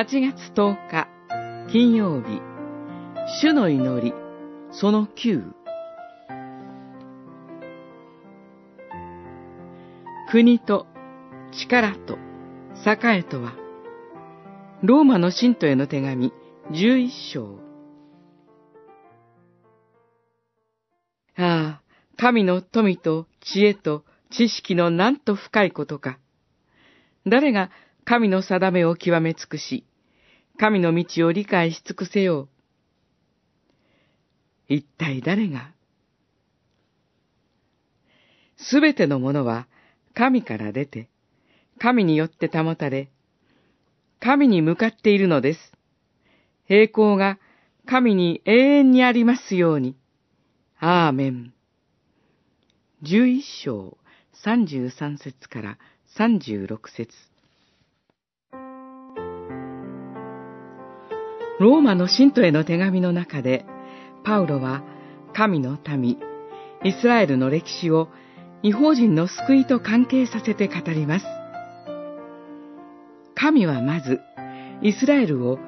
8月10日金曜日。主の祈り。その9国と力と栄えとはローマの信徒への手紙11章。ああ、神の富と知恵と知識のなんと深いことか。誰が神の定めを極め尽くし、神の道を理解し尽くせよう。一体誰が？すべてのものは神から出て、神によって保たれ、神に向かっているのです。栄光が神に永遠にありますように。アーメン。十一章三十三節から三十六節ローマの信徒への手紙の中で、パウロは神の民、イスラエルの歴史を違法人の救いと関係させて語ります。神はまず、イスラエルを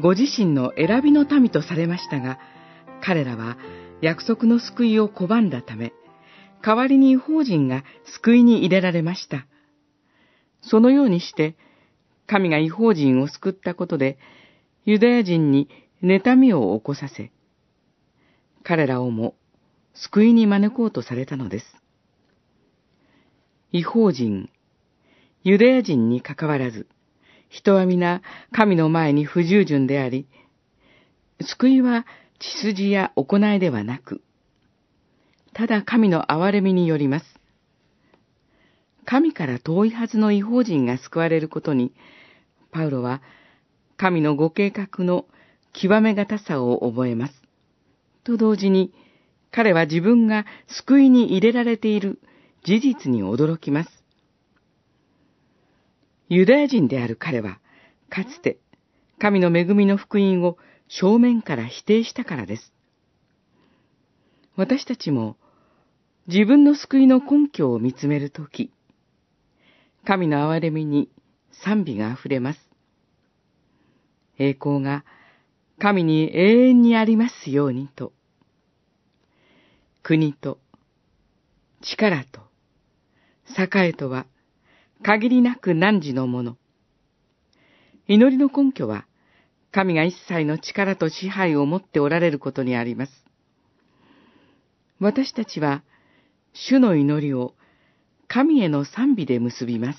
ご自身の選びの民とされましたが、彼らは約束の救いを拒んだため、代わりに違法人が救いに入れられました。そのようにして、神が違法人を救ったことで、ユダヤ人に妬みを起こさせ、彼らをも救いに招こうとされたのです。違法人、ユダヤ人にかかわらず、人は皆神の前に不従順であり、救いは血筋や行いではなく、ただ神の憐れみによります。神から遠いはずの違法人が救われることに、パウロは神のご計画の極めがたさを覚えます。と同時に、彼は自分が救いに入れられている事実に驚きます。ユダヤ人である彼は、かつて神の恵みの福音を正面から否定したからです。私たちも自分の救いの根拠を見つめるとき、神の憐れみに賛美が溢れます。栄光が神に永遠にありますようにと。国と力と栄とは限りなく汝のもの。祈りの根拠は、神が一切の力と支配を持っておられることにあります。私たちは、主の祈りを神への賛美で結びます。